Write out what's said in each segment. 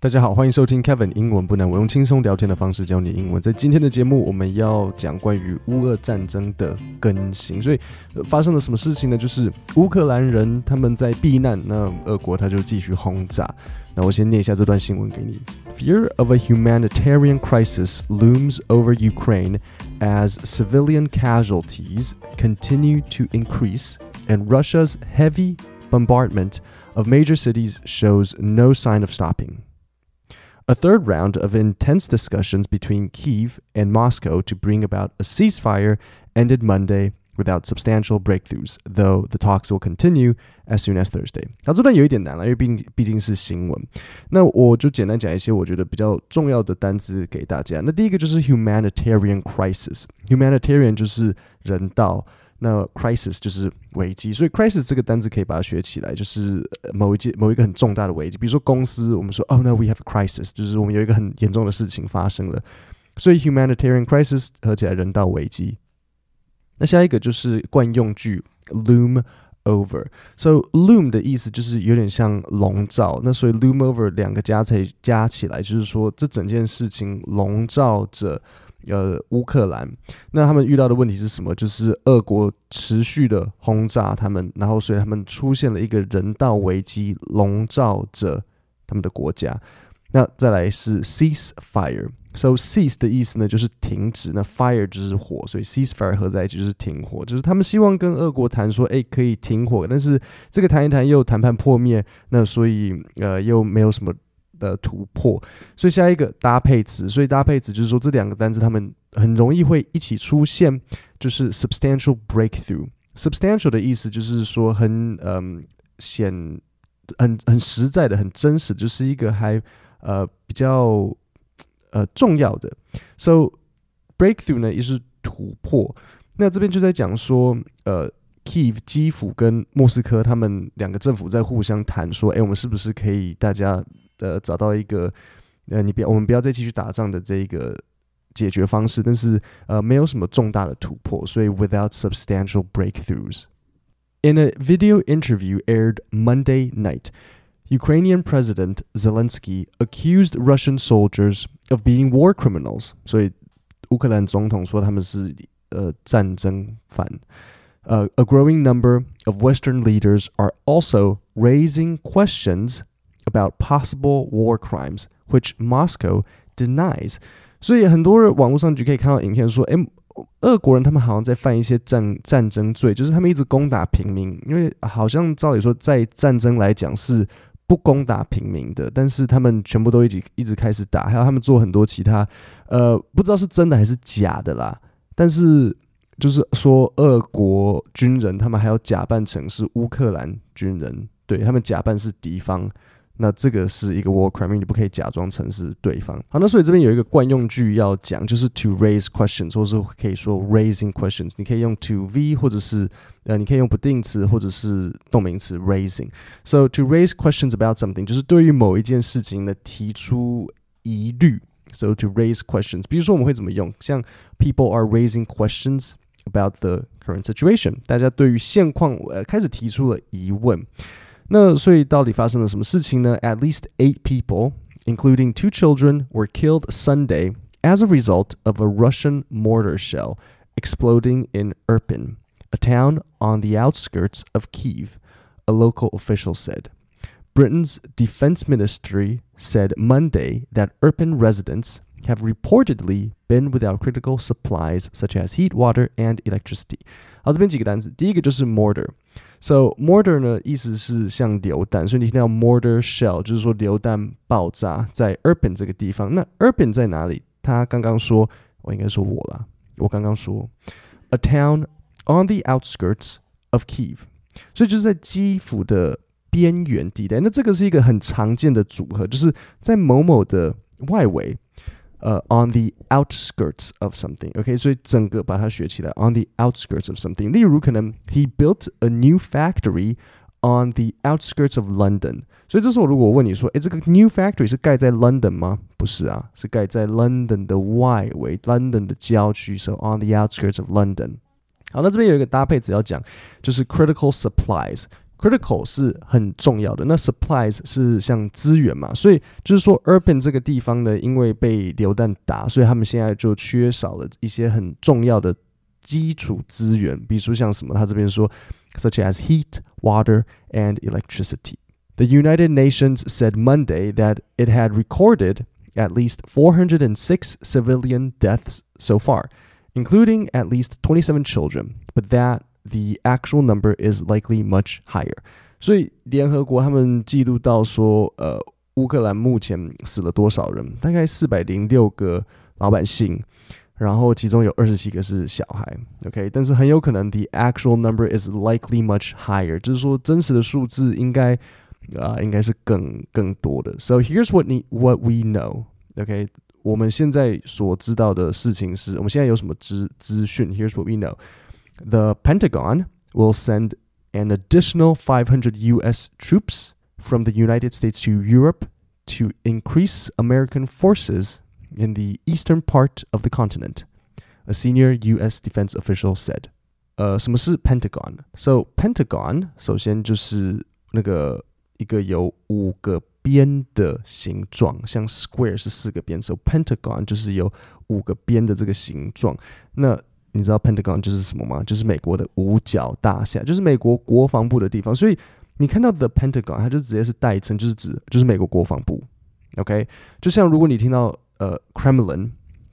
大家好，欢迎收听 Kevin 英文不难，我用轻松聊天的方式教你英文。在今天的节目，我们要讲关于乌俄战争的更新。所以，呃，发生了什么事情呢？就是乌克兰人他们在避难，那俄国他就继续轰炸。那我先念一下这段新闻给你：Fear of a humanitarian crisis looms over Ukraine as civilian casualties continue to increase, and Russia's heavy bombardment of major cities shows no sign of stopping. A third round of intense discussions between Kyiv and Moscow to bring about a ceasefire ended Monday without substantial breakthroughs, though the talks will continue as soon as Thursday. 好，这段有一点难了，因为毕竟毕竟是新闻。那我就简单讲一些我觉得比较重要的单词给大家。那第一个就是 humanitarian crisis，humanitarian 就是人道。 那 crisis 就是危机，所以 crisis 这个单词可以把它学起来，就是某一件某一个很重大的危机，比如说公司，我们说，Oh no，we have a crisis，就是我们有一个很严重的事情发生了，所以 humanitarian crisis 合起来人道危机。那下一个就是惯用句 loom over，so loom 的意思就是有点像笼罩，那所以 loom over 两个加起加起来就是说这整件事情笼罩着。呃，乌克兰，那他们遇到的问题是什么？就是俄国持续的轰炸他们，然后所以他们出现了一个人道危机，笼罩着他们的国家。那再来是 cease fire，so cease 的意思呢就是停止，那 fire 就是火，所以 cease fire 合在一起就是停火，就是他们希望跟俄国谈说，哎，可以停火，但是这个谈一谈又谈判破灭，那所以呃又没有什么。的突破，所以下一个搭配词，所以搭配词就是说这两个单词它们很容易会一起出现，就是 substantial breakthrough。substantial 的意思就是说很嗯显很很实在的、很真实，就是一个还呃比较呃重要的。So breakthrough 呢也是突破。那这边就在讲说，呃，Kiev 基辅跟莫斯科他们两个政府在互相谈说，哎，我们是不是可以大家。呃，找到一个呃，你不要，我们不要再继续打仗的这一个解决方式，但是呃，没有什么重大的突破，所以 without substantial breakthroughs. In a video interview aired Monday night, Ukrainian President Zelensky accused Russian soldiers of being war criminals. 所以乌克兰总统说他们是呃战争犯。呃，a growing number of Western leaders are also raising questions. About possible war crimes, which Moscow denies。所以很多人网络上就可以看到影片说，诶，俄国人他们好像在犯一些战战争罪，就是他们一直攻打平民。因为好像照理说，在战争来讲是不攻打平民的，但是他们全部都一直一直开始打，还有他们做很多其他，呃，不知道是真的还是假的啦。但是就是说，俄国军人他们还要假扮成是乌克兰军人，对，他们假扮是敌方。那这个是一个 war crime，你不可以假装成是对方。好，那所以这边有一个惯用句要讲，就是 to raise questions，或是可以说 raising questions。你可以用 to v，或者是呃，你可以用不定词或者是动名词 raising。So to raise questions about something，就是对于某一件事情呢提出疑虑。So to raise questions，比如说我们会怎么用？像 people are raising questions about the current situation，大家对于现况呃开始提出了疑问。那所以到底发生了什么事情呢？At least eight people, including two children, were killed Sunday as a result of a Russian mortar shell exploding in Irpin, a town on the outskirts of Kyiv, a local official said. Britain's defense ministry said Monday that Irpin residents have reportedly been without critical supplies such as heat, water, and electricity. 好，这边几个单词，第一个就是 mortar。So mortar 呢，意思是像流弹，所以你听到 mortar shell 就是说流弹爆炸在 Irpin 这个地方。那 Irpin 在哪里？他刚刚说，我应该说我啦，我刚刚说 a town on the outskirts of Kyiv，所以就是在基辅的边缘地带。那这个是一个很常见的组合，就是在某某的外围。 呃、uh,，on the outskirts of something，OK，、okay? 所以整个把它学起来，on the outskirts of something。例如，可能 he built a new factory on the outskirts of London。所以这时候，如果我问你说，诶，这个 new factory 是盖在 London 吗？不是啊，是盖在 London 的外围，London 的郊区。So on the outskirts of London。好，那这边有一个搭配词要讲，就是 critical supplies。 critical 是很重要的，那 supplies 是像资源嘛，所以就是说 Irpin 这个地方呢，因为被流弹打，所以他们现在就缺少了一些很重要的基础资源，比如说像什么，他这边说，such as heat, water, and electricity. The United Nations said Monday that it had recorded at least 406 civilian deaths so far, including at least 27 children, but that the actual number is likely much higher. 所以联合国他们记录到说，呃，乌克兰目前死了多少人？大概四百零六个老百姓，然后其中有二十七个是小孩。OK，但是很有可能 the actual number is likely much higher，就是说真实的数字应该啊、呃、应该是更更多的。So here's what we what we know。OK，我们现在所知道的事情是我们现在有什么资资讯？Here's what we know。 The Pentagon will send an additional 500 U.S. troops from the United States to Europe to increase American forces in the eastern part of the continent, a senior U.S. defense official said. 呃，什么是 Pentagon？So Pentagon 首先就是那个一个有五个边的形状，像 square 是四个边，so Pentagon 就是有五个边的这个形状。那 你知道 Pentagon 就是什么吗？就是美国的五角大厦，就是美国国防部的地方。所以你看到 The Pentagon，它就直接是代称，就是指就是美国国防部。OK，就像如果你听到呃 Kremlin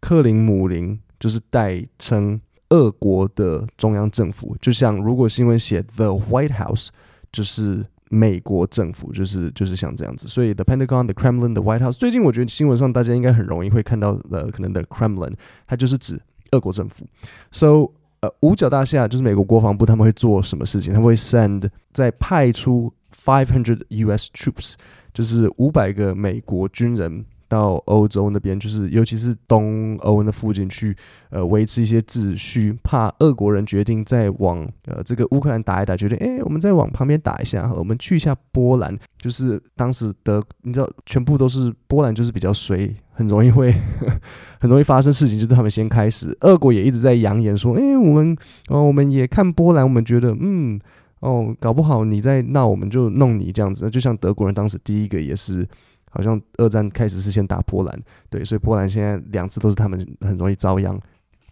克林姆林，就是代称俄国的中央政府。就像如果新闻写 The White House，就是美国政府，就是就是像这样子。所以 The Pentagon、The Kremlin、The White House，最近我觉得新闻上大家应该很容易会看到的，可能 The Kremlin，它就是指。俄国政府，so 呃，五角大厦就是美国国防部，他们会做什么事情？他们会 send 再派出 five hundred U.S. troops，就是五百个美国军人。到欧洲那边，就是尤其是东欧那附近去，呃，维持一些秩序。怕俄国人决定再往呃这个乌克兰打一打，决定哎，我们再往旁边打一下，我们去一下波兰。就是当时德，你知道，全部都是波兰，就是比较衰，很容易会 很容易发生事情，就是他们先开始。俄国也一直在扬言说，哎，我们哦，我们也看波兰，我们觉得嗯哦，搞不好你在闹，我们就弄你这样子。就像德国人当时第一个也是。好像二战开始是先打波兰，对，所以波兰现在两次都是他们很容易遭殃。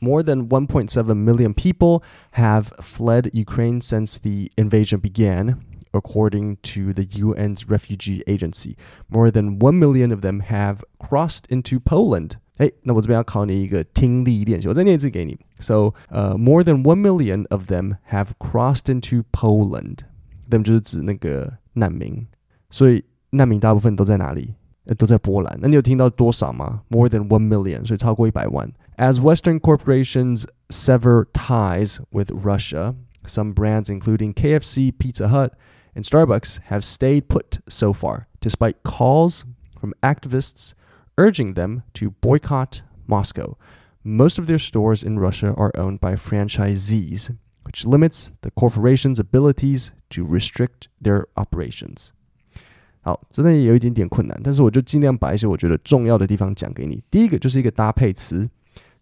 More than 1.7 million people have fled Ukraine since the invasion began, according to the UN's refugee agency. More than 1 million of them have crossed into Poland. 哎，那我这边要考你一个听力练习，我再念一次给你。So, uh, more than 1 million of them have crossed into Poland. Them 就是指那个难民，所以。 难民大部分都在哪里？都在波兰。那你有听到多少吗？More than one million，所以超过一百万。As Western corporations sever ties with Russia, some brands, including KFC, Pizza Hut, and Starbucks, have stayed put so far, despite calls from activists urging them to boycott Moscow. Most of their stores in Russia are owned by franchisees, which limits the corporation's abilities to restrict their operations. 好，真的也有一点点困难，但是我就尽量把一些我觉得重要的地方讲给你。第一个就是一个搭配词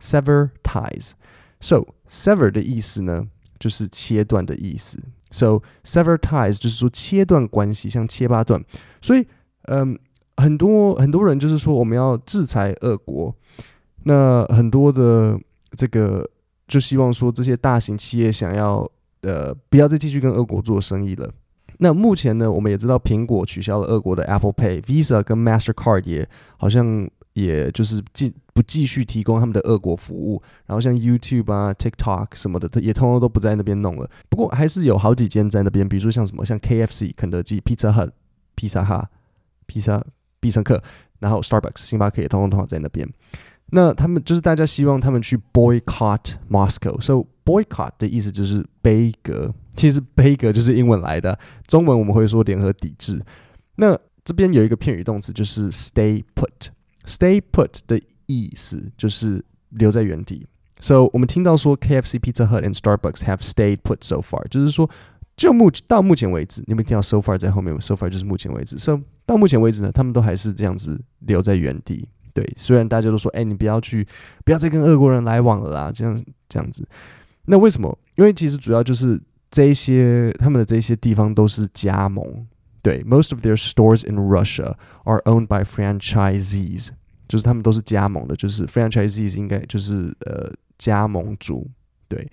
，sever ties。So sever 的意思呢，就是切断的意思。So sever ties 就是说切断关系，像切八段。所以，嗯，很多很多人就是说我们要制裁俄国，那很多的这个就希望说这些大型企业想要呃不要再继续跟俄国做生意了。那目前呢，我们也知道苹果取消了俄国的 Apple Pay，Visa 跟 Mastercard 也好像也就是继不继续提供他们的俄国服务，然后像 YouTube 啊、TikTok 什么的，也通通都不在那边弄了。不过还是有好几间在那边，比如说像什么像 KFC 肯德基、Pizza Hut、披萨哈、披萨必胜客，然后 Starbucks 星巴克也通通通通在那边。那他们就是大家希望他们去 boycott Moscow，so boycott 的意思就是杯葛。其实杯葛就是英文来的，中文我们会说联合抵制。那这边有一个片语动词，就是 stay put。stay put 的意思就是留在原地。So 我们听到说 KFC、Pizza Hut and Starbucks have stayed put so far，就是说就目到目前为止，你们听到 so far 在后面，so far 就是目前为止。So 到目前为止呢，他们都还是这样子留在原地。对，虽然大家都说，哎，你不要去，不要再跟俄国人来往了啦，这样这样子。那为什么？因为其实主要就是。这些他们的这些地方都是加盟。对，most of their stores in Russia are owned by franchisees，就是他们都是加盟的，就是 franchisees 应该就是呃加盟主。对，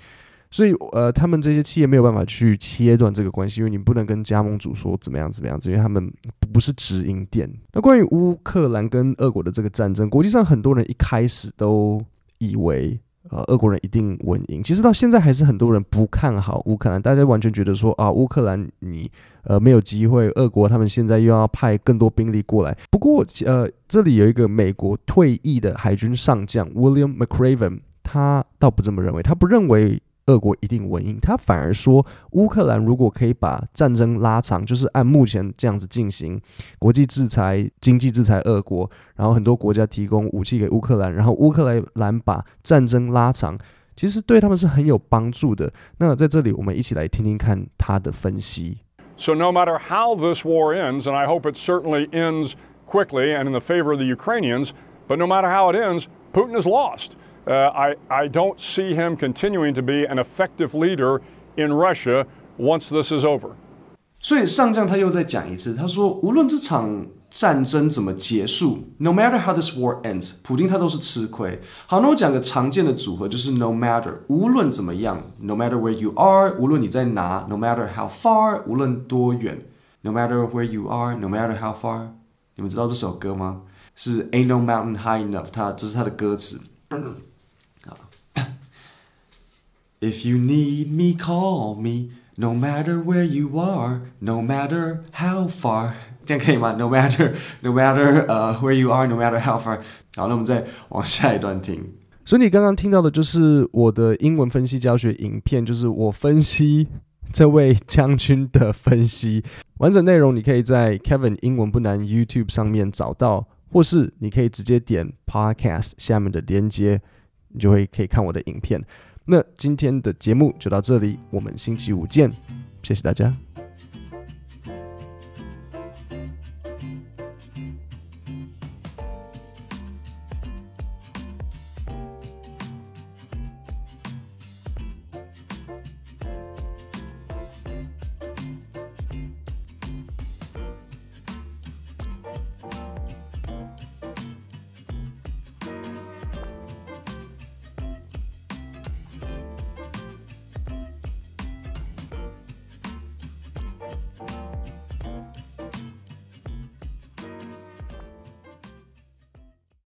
所以呃他们这些企业没有办法去切断这个关系，因为你不能跟加盟主说怎么样怎么样，因为他们不是直营店。那关于乌克兰跟俄国的这个战争，国际上很多人一开始都以为。呃，俄国人一定稳赢。其实到现在还是很多人不看好乌克兰，大家完全觉得说啊，乌克兰你呃没有机会。俄国他们现在又要派更多兵力过来。不过呃，这里有一个美国退役的海军上将 William McRaven，他倒不这么认为，他不认为。俄国一定稳赢，他反而说，乌克兰如果可以把战争拉长，就是按目前这样子进行，国际制裁、经济制裁俄国，然后很多国家提供武器给乌克兰，然后乌克兰把战争拉长，其实对他们是很有帮助的。那在这里，我们一起来听听看他的分析。So no matter how this war ends, and I hope it certainly ends quickly and in the favor of the Ukrainians, but no matter how it ends, Putin is lost. Uh, I, I don't see him continuing to be an effective leader in Russia once this is over. 所以上将他又再讲一次，他说无论这场战争怎么结束，no matter how this war ends，普丁他都是吃亏。好，那我讲个常见的组合，就是 no matter，无论怎么样，no matter where you are，无论你在哪，no matter how far，无论多远，no matter where you are，no matter how far。你们知道这首歌吗？是 Ain't No Mountain High Enough，它这是它的歌词。 If you need me, call me. No matter where you are, no matter how far，这样可以吗？No matter, no matter 呃、uh, where you are, no matter how far。好，那我们再往下一段听。所以你刚刚听到的就是我的英文分析教学影片，就是我分析这位将军的分析。完整内容你可以在 Kevin 英文不难 YouTube 上面找到，或是你可以直接点 Podcast 下面的连接，你就会可以看我的影片。那今天的节目就到这里，我们星期五见，谢谢大家。